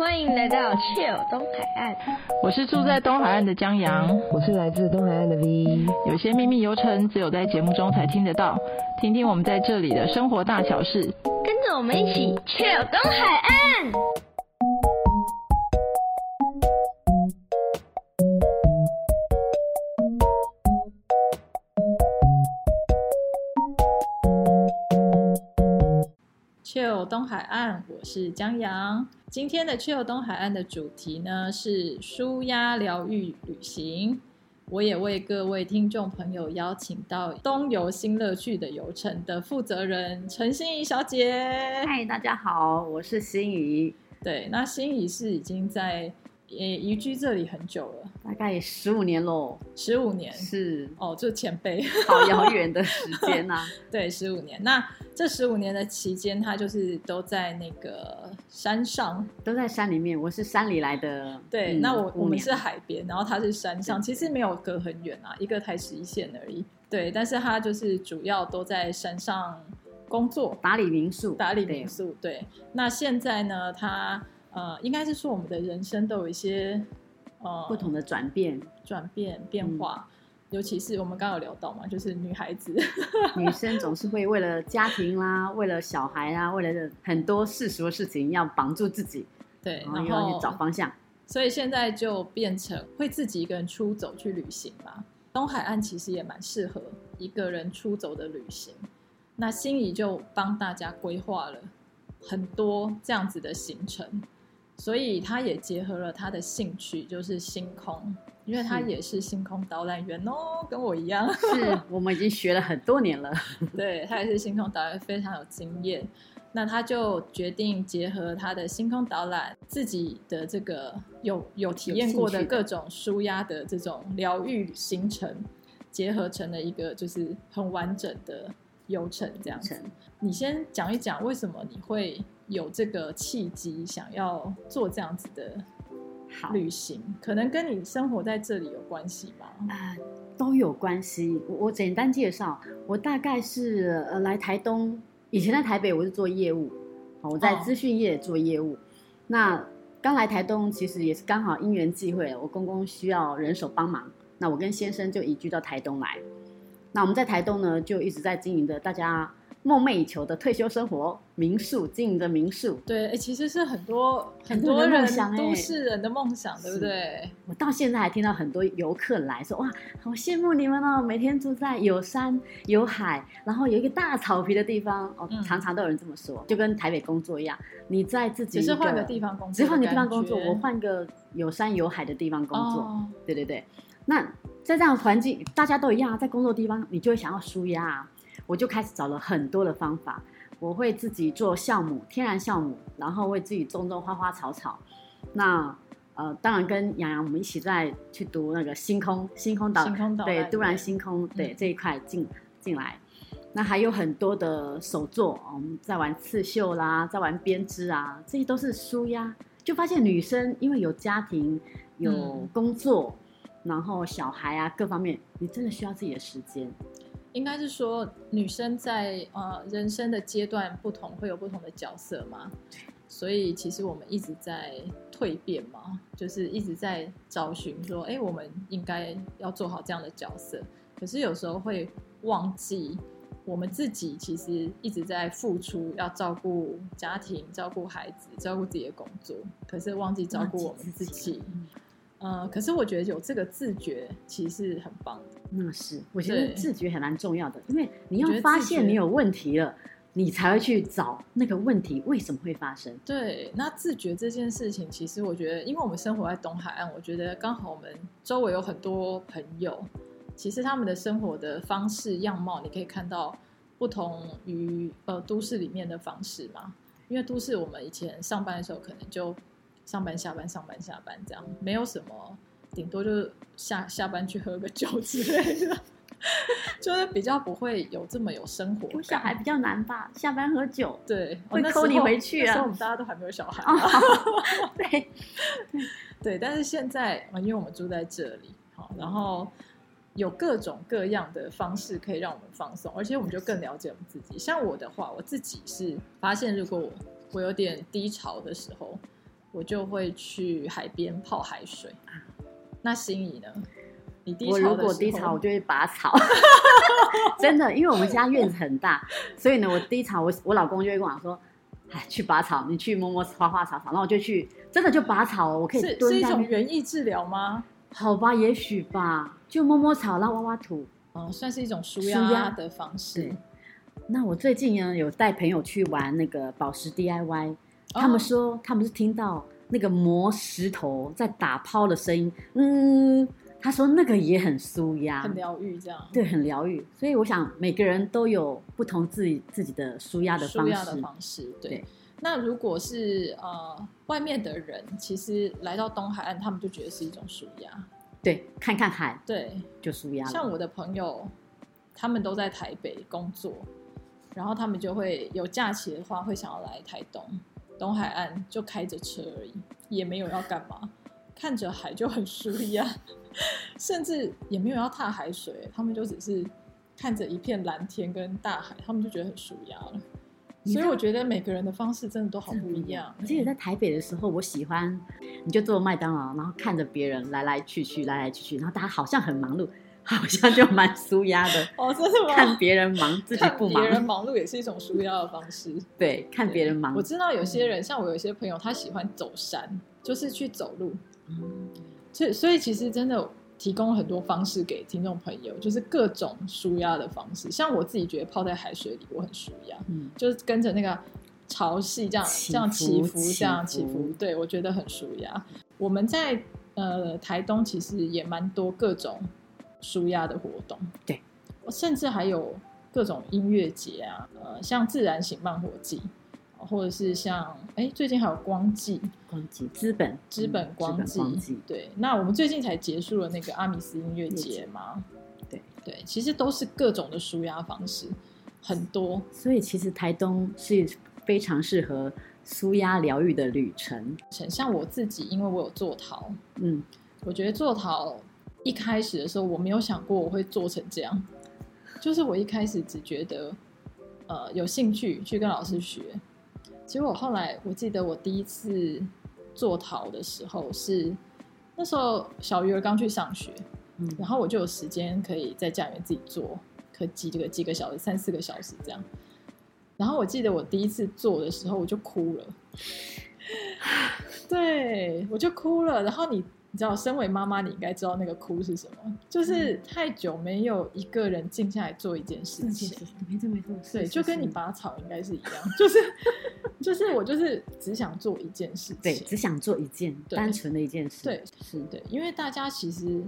欢迎来到 Chill 东海岸。我是住在东海岸的江阳，我是来自东海岸的 V。有些秘密游程只有在节目中才听得到，听听我们在这里的生活大小事，跟着我们一起 Chill 东海岸。Chill 东海岸，我是江阳。今天的 Chill 东海岸的主题呢是舒压疗愈旅行。我也为各位听众朋友邀请到东游新乐趣的游程的负责人陈心怡小姐。嗨，大家好，我是心怡。对，那心怡是已经在。也移居这里很久了，大概十五年喽。十五年是哦，就前辈，好遥远的时间呐、啊。对，十五年。那这十五年的期间，他就是都在那个山上，都在山里面。我是山里来的。对，嗯、那我我们是海边，然后他是山上，其实没有隔很远啊，一个台十一线而已。对，但是他就是主要都在山上工作，打理民宿，打理民宿。对，对，那现在呢，他。呃，应该是说我们的人生都有一些呃不同的转变、转变变化，嗯、尤其是我们刚刚有聊到嘛，就是女孩子，女生总是会为了家庭啦，为了小孩啊，为了很多世俗的事情要绑住自己，对，然后去找方向，所以现在就变成会自己一个人出走去旅行嘛。东海岸其实也蛮适合一个人出走的旅行，那心仪就帮大家规划了很多这样子的行程。所以他也结合了他的兴趣，就是星空，因为他也是星空导览员哦，跟我一样。是我们已经学了很多年了。对，他也是星空导览，非常有经验。那他就决定结合他的星空导览，自己的这个有有体验过的各种舒压的这种疗愈行程，结合成了一个就是很完整的游程这样子。你先讲一讲为什么你会有这个契机，想要做这样子的旅行，可能跟你生活在这里有关系吗？啊、呃，都有关系。我我简单介绍，我大概是呃来台东，以前在台北我是做业务，我在资讯业做业务。哦、那刚来台东，其实也是刚好因缘际会，我公公需要人手帮忙，那我跟先生就移居到台东来。那我们在台东呢，就一直在经营着大家梦寐以求的退休生活民宿，经营的民宿，对，哎，其实是很多很多人都市人的梦想，对不对？我到现在还听到很多游客来说，哇，好羡慕你们哦，每天住在有山有海，然后有一个大草皮的地方，哦，嗯、常常都有人这么说，就跟台北工作一样，你在自己只是换个地方工作，只是换个地方工作，我换个有山有海的地方工作，哦、对对对。那在这样的环境，大家都一样，在工作地方，你就会想要舒压啊。我就开始找了很多的方法，我会自己做酵母，天然酵母，然后为自己种种花花草草。那呃，当然跟洋洋我们一起在去读那个星空星空岛，星空岛对，都然星空对、嗯、这一块进进来。那还有很多的手作，我们在玩刺绣啦，在玩编织啊，这些都是舒压。就发现女生因为有家庭有工作，嗯、然后小孩啊各方面，你真的需要自己的时间。应该是说，女生在呃人生的阶段不同，会有不同的角色嘛。所以其实我们一直在蜕变嘛，就是一直在找寻说，哎，我们应该要做好这样的角色。可是有时候会忘记，我们自己其实一直在付出，要照顾家庭、照顾孩子、照顾自己的工作，可是忘记照顾我们自己。呃，可是我觉得有这个自觉其实是很棒的。那是，我觉得自觉还蛮重要的，因为你要发现你有问题了，你才会去找那个问题为什么会发生。对，那自觉这件事情，其实我觉得，因为我们生活在东海岸，我觉得刚好我们周围有很多朋友，其实他们的生活的方式样貌，你可以看到不同于呃都市里面的方式嘛。因为都市我们以前上班的时候，可能就。上班下班上班下班这样，没有什么，顶多就是下下班去喝个酒之类的，就是比较不会有这么有生活。有小孩比较难吧？下班喝酒，对，会扣你回去啊。那时候我们大家都还没有小孩。对对，但是现在因为我们住在这里，好，然后有各种各样的方式可以让我们放松，而且我们就更了解我们自己。像我的话，我自己是发现，如果我我有点低潮的时候。我就会去海边泡海水。那心仪呢？你低潮我如果低潮，我就会拔草。真的，因为我们家院子很大，所以呢，我低潮，我我老公就会跟我说：“哎，去拔草，你去摸摸花花草草。”然后我就去，真的就拔草。我可以蹲是，是一种园艺治疗吗？好吧，也许吧，就摸摸草，然后挖挖土，哦，算是一种舒压的方式。那我最近呢，有带朋友去玩那个宝石 DIY，、哦、他们说他们是听到那个磨石头在打抛的声音，嗯。他说那个也很舒压，很疗愈，这样对，很疗愈。所以我想每个人都有不同自己自己的舒压的方式。舒压的方式，对。对，那如果是呃外面的人，其实来到东海岸，他们就觉得是一种舒压。对，看看海，对，就舒压。像我的朋友，他们都在台北工作，然后他们就会有假期的话，会想要来台东东海岸，就开着车而已，也没有要干嘛，看着海就很舒压。甚至也没有要踏海水，他们就只是看着一片蓝天跟大海，他们就觉得很舒压了。所以我觉得每个人的方式真的都好不一样。我记得在台北的时候，我喜欢你就坐麦当劳，然后看着别人来来去去，来来去去，然后大家好像很忙碌，好像就蛮舒压的。哦，真的吗？看别人忙，自己不忙。别人忙碌也是一种舒压的方式。对，看别人忙。我知道有些人，像我有些朋友，他喜欢走山，就是去走路。嗯所以，所以其实真的提供很多方式给听众朋友，就是各种舒压的方式。像我自己觉得泡在海水里，我很舒压，嗯，就是跟着那个潮汐这样这样起伏，这样起伏，对我觉得很舒压。我们在呃台东其实也蛮多各种舒压的活动，对，甚至还有各种音乐节啊，呃，像自然醒慢活季。或者是像哎，最近还有光季，光季资本资本光季，对。那我们最近才结束了那个阿米斯音乐节嘛？对对，其实都是各种的舒压方式，很多。所以其实台东是非常适合舒压疗愈的旅程。像我自己，因为我有做陶，嗯，我觉得做陶一开始的时候，我没有想过我会做成这样，就是我一开始只觉得呃有兴趣去跟老师学。结果后来，我记得我第一次做陶的时候是那时候小鱼儿刚去上学，嗯，然后我就有时间可以在家里面自己做，可几这个几个小时，三四个小时这样。然后我记得我第一次做的时候，我就哭了，对，我就哭了。然后你。你知道，身为妈妈，你应该知道那个哭是什么，就是太久没有一个人静下来做一件事情。没错没错，对，就跟你拔草应该是一样，就是就是我就是只想做一件事情，对，只想做一件单纯的一件事，对，是对，因为大家其实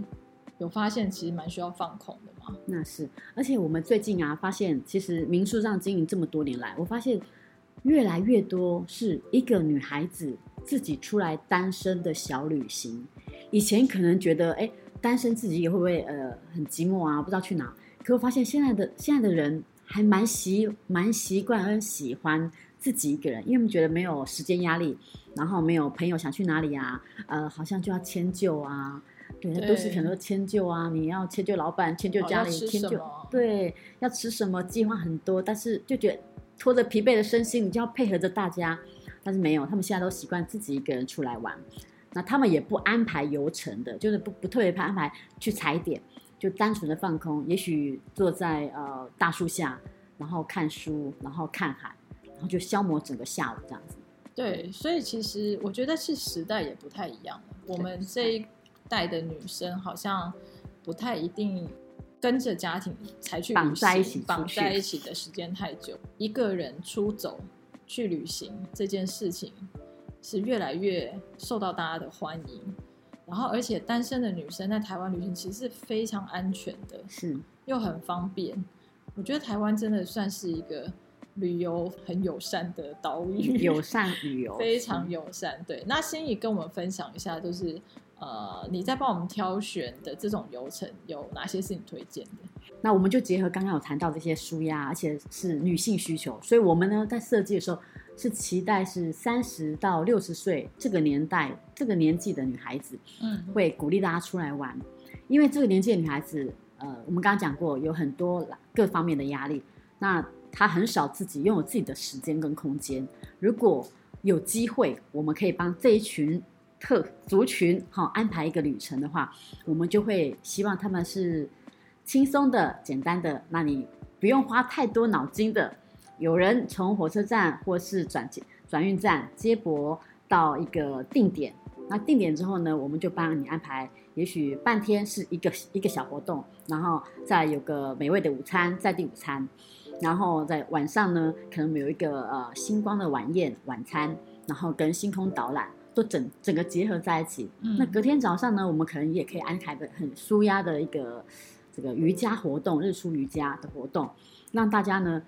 有发现，其实蛮需要放空的嘛。那是，而且我们最近啊，发现其实民宿上经营这么多年来，我发现越来越多是一个女孩子自己出来单身的小旅行。以前可能觉得，哎，单身自己也会不会呃很寂寞啊，不知道去哪。可我发现现在的现在的人还蛮习蛮习惯和喜欢自己一个人，因为他们觉得没有时间压力，然后没有朋友想去哪里啊，呃，好像就要迁就啊，对，对都是很多迁就啊，你要迁就老板，迁就家里，迁就对，要吃什么，计划很多，但是就觉得拖着疲惫的身心，你就要配合着大家，但是没有，他们现在都习惯自己一个人出来玩。那他们也不安排游程的，就是不不特别安排去踩点，就单纯的放空。也许坐在呃大树下，然后看书，然后看海，然后就消磨整个下午这样子。对，所以其实我觉得是时代也不太一样了。我们这一代的女生好像不太一定跟着家庭才去绑在一起，绑在一起的时间太久，一个人出走去旅行这件事情。是越来越受到大家的欢迎，然后而且单身的女生在台湾旅行其实是非常安全的，是又很方便。我觉得台湾真的算是一个旅游很友善的岛屿，友 善旅游非常友善。对，那心怡跟我们分享一下，就是呃你在帮我们挑选的这种游程有哪些是你推荐的？那我们就结合刚刚有谈到这些舒压，而且是女性需求，所以我们呢在设计的时候。是期待是三十到六十岁这个年代这个年纪的女孩子，嗯，会鼓励大家出来玩，因为这个年纪的女孩子，呃，我们刚刚讲过有很多各方面的压力，那她很少自己拥有自己的时间跟空间。如果有机会，我们可以帮这一群特族群好、哦、安排一个旅程的话，我们就会希望他们是轻松的、简单的，那你不用花太多脑筋的。有人从火车站或是转转运站接驳到一个定点，那定点之后呢，我们就帮你安排，也许半天是一个一个小活动，然后再有个美味的午餐，在地午餐，然后在晚上呢，可能有一个呃星光的晚宴晚餐，然后跟星空导览都整整个结合在一起。嗯、那隔天早上呢，我们可能也可以安排的很舒压的一个这个瑜伽活动，日出瑜伽的活动，让大家呢。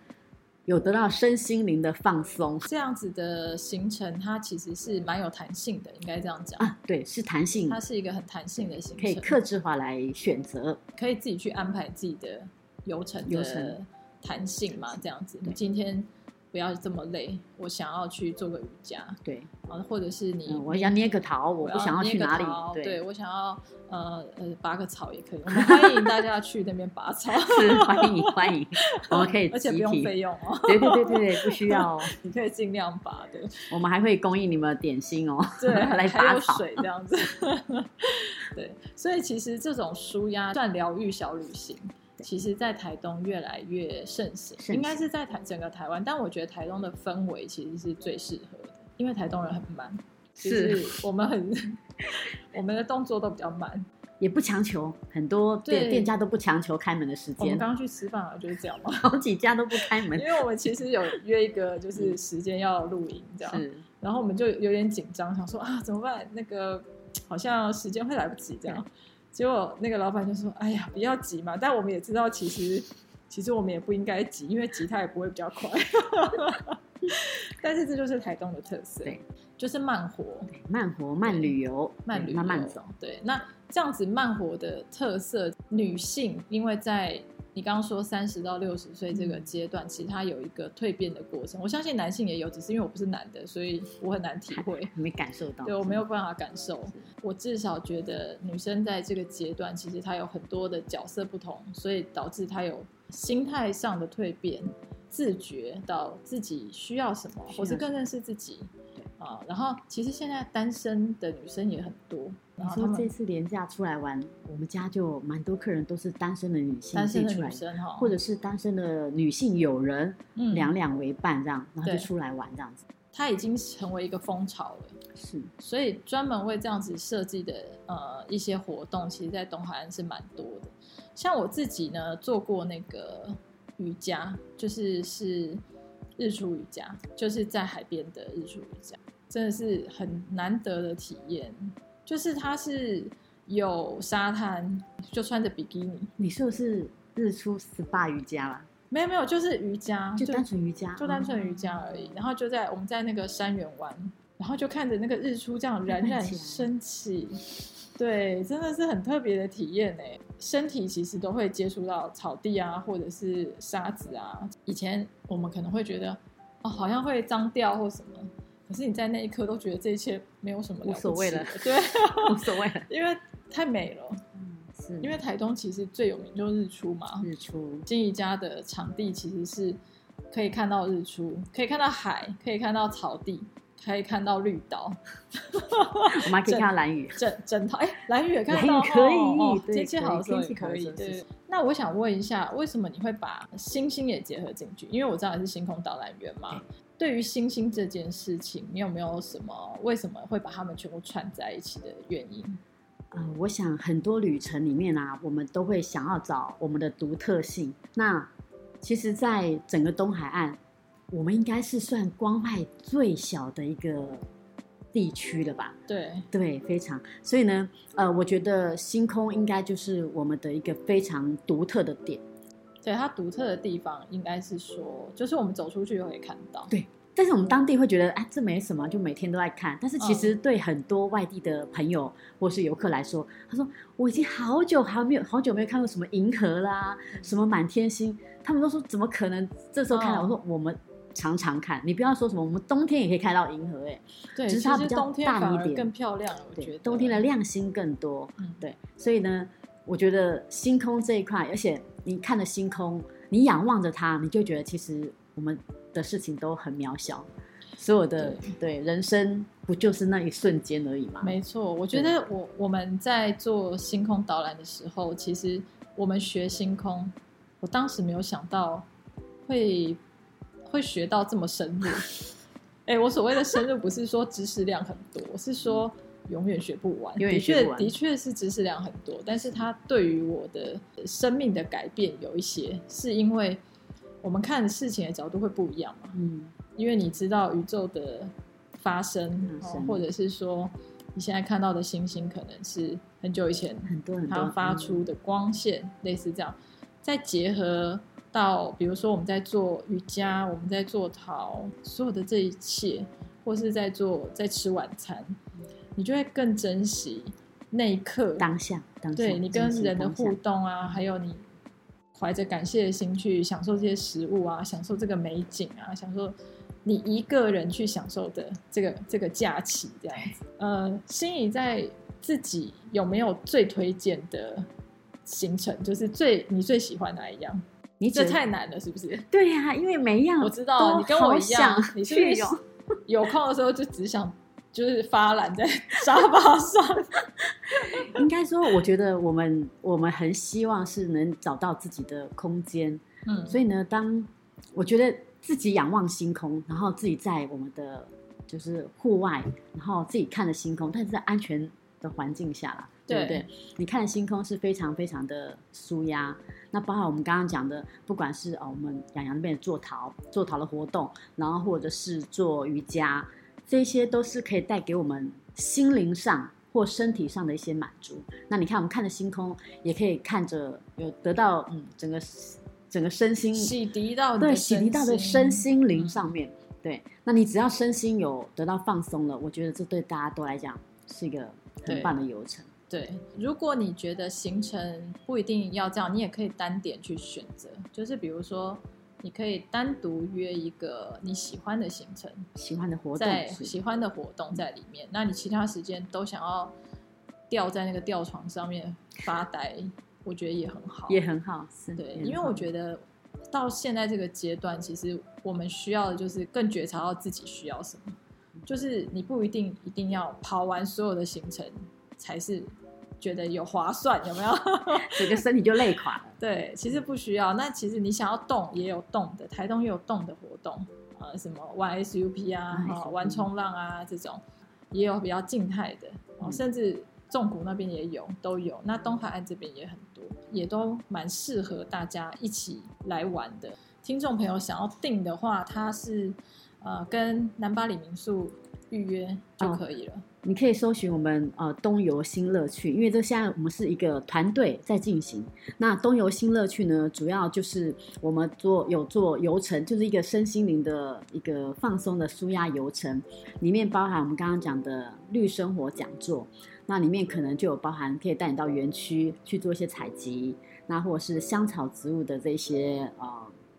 有得到身心灵的放松，这样子的行程，它其实是蛮有弹性的，应该这样讲啊。对，是弹性，它是一个很弹性的行程，可以克制化来选择，可以自己去安排自己的流程的弹性嘛，这样子。你今天。不要这么累，我想要去做个瑜伽，对，啊，或者是你，嗯、我想捏个桃，我不想要去哪里，对，对我想要呃呃拔个草也可以，我们 欢迎大家去那边拔草，是欢迎欢迎，我们可以，而且不用费用哦，对对对对对，不需要，你可以尽量拔的，我们还会供应你们点心哦，对，来拔草水这样子，对，所以其实这种舒压算疗愈小旅行。其实，在台东越来越盛行，应该是在台整个台湾。但我觉得台东的氛围其实是最适合的，因为台东人很慢，是我们很 我们的动作都比较慢，也不强求，很多店店家都不强求开门的时间。我们刚刚去吃饭啊，就是这样嘛，好几家都不开门，因为我们其实有约一个就是时间要录影这样，然后我们就有点紧张，想说啊怎么办？那个好像时间会来不及这样。结果那个老板就说：“哎呀，不要急嘛。”但我们也知道，其实其实我们也不应该急，因为急它也不会比较快。但是这就是台东的特色，对，就是慢活，慢活慢旅游，慢旅游慢慢走。对，那这样子慢活的特色，女性因为在。你刚刚说三十到六十岁这个阶段，嗯、其实它有一个蜕变的过程。我相信男性也有，只是因为我不是男的，所以我很难体会，没感受到。对，我没有办法感受。我至少觉得女生在这个阶段，其实她有很多的角色不同，所以导致她有心态上的蜕变，自觉到自己需要什么，或是更认识自己。啊，然后其实现在单身的女生也很多。然后他们这次廉价出来玩，我们家就蛮多客人都是单身的女性，单身的女生哈，或者是单身的女性友人，嗯，两两为伴这样，然后就出来玩这样子。它已经成为一个风潮了，是，所以专门为这样子设计的呃一些活动，其实，在东海岸是蛮多的。像我自己呢，做过那个瑜伽，就是是日出瑜伽，就是在海边的日出瑜伽。真的是很难得的体验，就是它是有沙滩，就穿着比基尼。你是不是日出 SPA 瑜伽啦？没有没有，就是瑜伽，就单纯瑜伽，就单纯瑜伽而已。然后就在我们在那个山园湾，然后就看着那个日出这样冉冉升起，对，真的是很特别的体验哎。身体其实都会接触到草地啊，或者是沙子啊。以前我们可能会觉得哦，好像会脏掉或什么。可是你在那一刻都觉得这一切没有什么了无所谓了，对，无所谓了，因为太美了。嗯，是因为台东其实最有名就是日出嘛，日出。金怡家的场地其实是可以看到日出，可以看到海，可以看到草地，可以看到绿岛。我们还可以看到蓝雨，整整套哎，蓝雨也看到，可以，哦，天气好的时候也可以。对，那我想问一下，为什么你会把星星也结合进去？因为我知道你是星空导览员嘛。对于星星这件事情，你有没有什么为什么会把它们全部串在一起的原因？呃，我想很多旅程里面啊，我们都会想要找我们的独特性。那其实，在整个东海岸，我们应该是算光害最小的一个地区了吧？对对，非常。所以呢，呃，我觉得星空应该就是我们的一个非常独特的点。对，它独特的地方，应该是说，就是我们走出去就可以看到。对，但是我们当地会觉得，哎，这没什么，就每天都在看。但是其实对很多外地的朋友或是游客来说，他说我已经好久还没有好久没有看过什么银河啦，什么满天星，他们都说怎么可能这时候看到？我说我们常常看，你不要说什么，我们冬天也可以看到银河，哎，对，只是它比较大一点，更漂亮，我觉得冬天的亮星更多。嗯，对，所以呢，我觉得星空这一块，而且。你看着星空，你仰望着它，你就觉得其实我们的事情都很渺小。所有的对，对人生不就是那一瞬间而已吗？没错，我觉得我我们在做星空导览的时候，其实我们学星空，我当时没有想到会会学到这么深入。哎，我所谓的深入，不是说知识量很多，我是说永远学不完。的确，的确是知识量很多，但是它对于我的生命的改变有一些，是因为我们看事情的角度会不一样嘛。嗯，因为你知道宇宙的发生，哦，或者是说你现在看到的星星，可能是很久以前很多它发出的光线，类似这样，再结合。到比如说我们在做瑜伽，我们在做陶，所有的这一切，或是在做在吃晚餐，你就会更珍惜那一刻当下。当下对你跟人的互动啊，还有你怀着感谢的心去享受这些食物啊，享受这个美景啊，享受你一个人去享受的这个这个假期这样子。呃，心怡在自己有没有最推荐的行程？就是最你最喜欢哪一样？你这太难了，是不是？对呀、啊，因为每一样我知道，你跟我一样，你是不是有空的时候就只想就是发懒在沙发上？应该说，我觉得我们我们很希望是能找到自己的空间，嗯，所以呢，当我觉得自己仰望星空，然后自己在我们的就是户外，然后自己看着星空，但是在安全的环境下啦。对不对？你看星空是非常非常的舒压。那包括我们刚刚讲的，不管是哦，我们洋洋那边做陶做陶的活动，然后或者是做瑜伽，这些都是可以带给我们心灵上或身体上的一些满足。那你看，我们看着星空，也可以看着有得到嗯，整个整个身心洗涤到对洗涤到的身心灵上面。嗯、对，那你只要身心有得到放松了，我觉得这对大家都来讲是一个很棒的游程。对，如果你觉得行程不一定要这样，你也可以单点去选择。就是比如说，你可以单独约一个你喜欢的行程、喜欢的活动，在喜欢的活动在里面。那你其他时间都想要吊在那个吊床上面发呆，我觉得也很好，也很好。是对，因为我觉得到现在这个阶段，其实我们需要的就是更觉察到自己需要什么。就是你不一定一定要跑完所有的行程才是。觉得有划算有没有？整个身体就累垮了。对，其实不需要。那其实你想要动也有动的，台东也有动的活动呃，什么玩 SUP 啊，啊玩冲浪啊这种，也有比较静态的，嗯、甚至纵谷那边也有，都有。那东海岸这边也很多，也都蛮适合大家一起来玩的。听众朋友想要订的话，它是呃跟南巴里民宿预约就可以了。哦你可以搜寻我们呃东游新乐趣，因为这现在我们是一个团队在进行。那东游新乐趣呢，主要就是我们做有做游程，就是一个身心灵的一个放松的舒压游程，里面包含我们刚刚讲的绿生活讲座，那里面可能就有包含可以带你到园区去做一些采集，那或者是香草植物的这些呃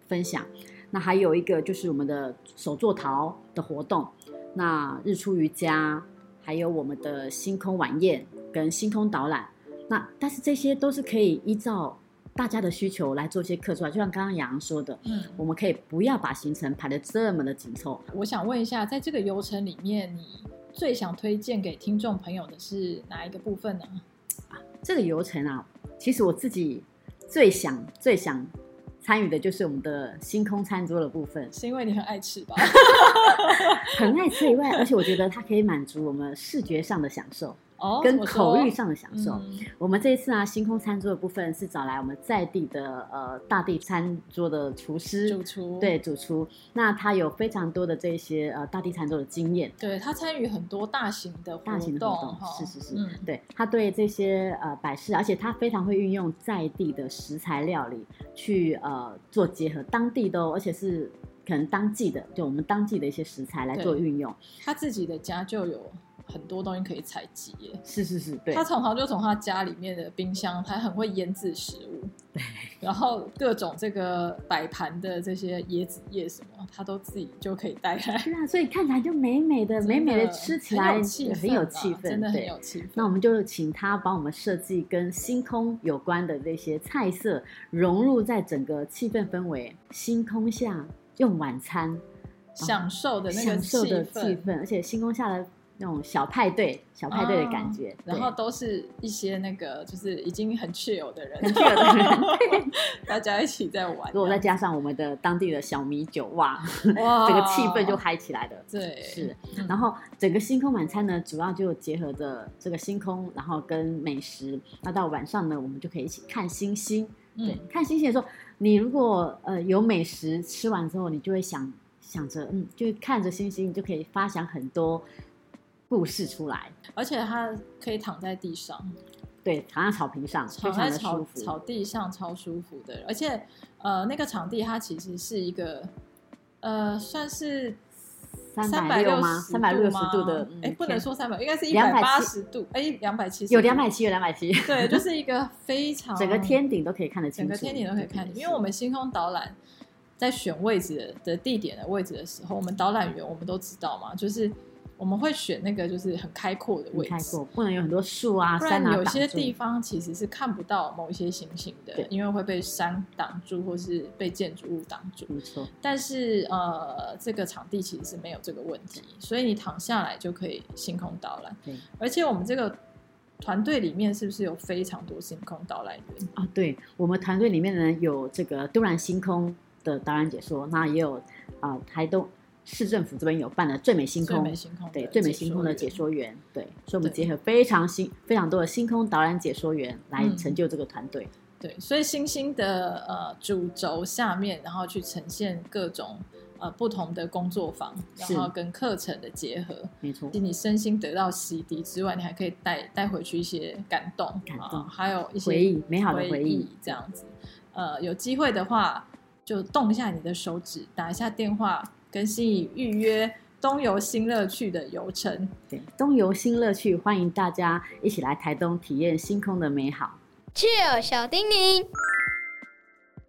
分享。那还有一个就是我们的手作陶的活动，那日出瑜伽。还有我们的星空晚宴跟星空导览，那但是这些都是可以依照大家的需求来做一些客制化，就像刚刚杨洋说的，嗯，我们可以不要把行程排得这么的紧凑。我想问一下，在这个游程里面，你最想推荐给听众朋友的是哪一个部分呢？啊，这个游程啊，其实我自己最想最想。参与的就是我们的星空餐桌的部分，是因为你很爱吃吧？很爱吃以外，而且我觉得它可以满足我们视觉上的享受。哦，跟口欲上的享受。嗯、我们这一次啊，星空餐桌的部分是找来我们在地的呃大地餐桌的厨师，主厨，对主厨。那他有非常多的这些呃大地餐桌的经验，对他参与很多大型的大型的活动，是是是，嗯、对他对这些呃摆饰，而且他非常会运用在地的食材料理去呃做结合，当地的而且是可能当季的，就我们当季的一些食材来做运用。他自己的家就有。很多东西可以采集耶，是是是，对。他常常就从他家里面的冰箱，他很会腌制食物，对。然后各种这个摆盘的这些椰子叶什么，他都自己就可以带来。是啊，所以看起来就美美的，美美的吃起来很有气氛，真的很有气氛。那我们就请他帮我们设计跟星空有关的这些菜色，融入在整个气氛氛围。星空下用晚餐。享受的那个享受的气氛，氛，而且星空下的那种小派对、小派对的感觉，啊、然后都是一些那个就是已经很 chill 的人，很 chill 的人 大家一起在玩。如果再加上我们的当地的小米酒，哇，哇整个气氛就嗨起来了。对，是。嗯、然后整个星空晚餐呢，主要就结合着这个星空，然后跟美食。那到晚上呢，我们就可以一起看星星。对，嗯、看星星的时候，你如果呃有美食吃完之后，你就会想想着，嗯，就看着星星，你就可以发想很多故事出来。而且它可以躺在地上，对，躺在草坪上，躺在草草地上超舒服的。而且呃，那个场地它其实是一个呃，算是。三百六吗？三百六十度的，哎，不能说三百，应该是一百八十度，哎，两百七十，有两百七，有两百七，对，就是一个非 常整个天顶都可以看得清楚，整个天顶都可以看，因为我们星空导览在选位置的地点的位置的时候，我们导览员我们都知道嘛，就是。我们会选那个就是很开阔的位置，开阔不能有很多树啊，不然有些地方其实是看不到某一些行星的，因为会被山挡住，或是被建筑物挡住。没错。但是呃，这个场地其实是没有这个问题，所以你躺下来就可以星空导览。对。而且我们这个团队里面是不是有非常多星空导览员啊？对，我们团队里面呢有这个都兰星空的导览解说，那也有啊、呃、台东。市政府这边有办的最美星空，对最美星空的解说员，对，所以我们结合非常星非常多的星空导览解说员来成就这个团队。对，所以星星的呃主轴下面，然后去呈现各种呃不同的工作坊，然后跟课程的结合，没错。你身心得到洗涤之外，你还可以带带回去一些感动，感动，还有一些回忆，美好的回忆，这样子。呃，有机会的话，就动一下你的手指，打一下电话。跟心怡预约东游新乐趣的游程，对，东游新乐趣，欢迎大家一起来台东体验星空的美好。Chill 小叮咛，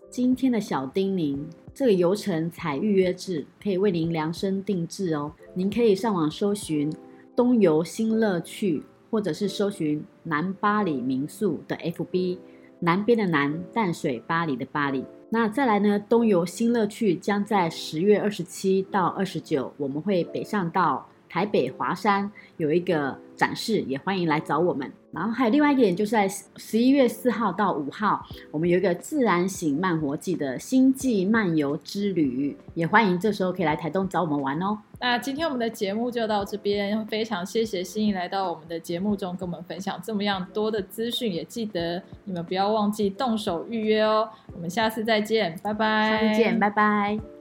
今天的小叮咛，这个游程采预约制，可以为您量身定制哦。您可以上网搜寻东游新乐趣，或者是搜寻南巴里民宿的 FB，南边的南，淡水巴黎的巴黎。那再来呢？东游新乐趣将在十月二十七到二十九，我们会北上到台北华山有一个展示，也欢迎来找我们。然后还有另外一点，就是在十一月四号到五号，我们有一个自然醒慢活季的星际漫游之旅，也欢迎这时候可以来台东找我们玩哦。那今天我们的节目就到这边，非常谢谢心怡来到我们的节目中，跟我们分享这么样多的资讯，也记得你们不要忘记动手预约哦。我们下次再见，拜拜。下次见，拜拜。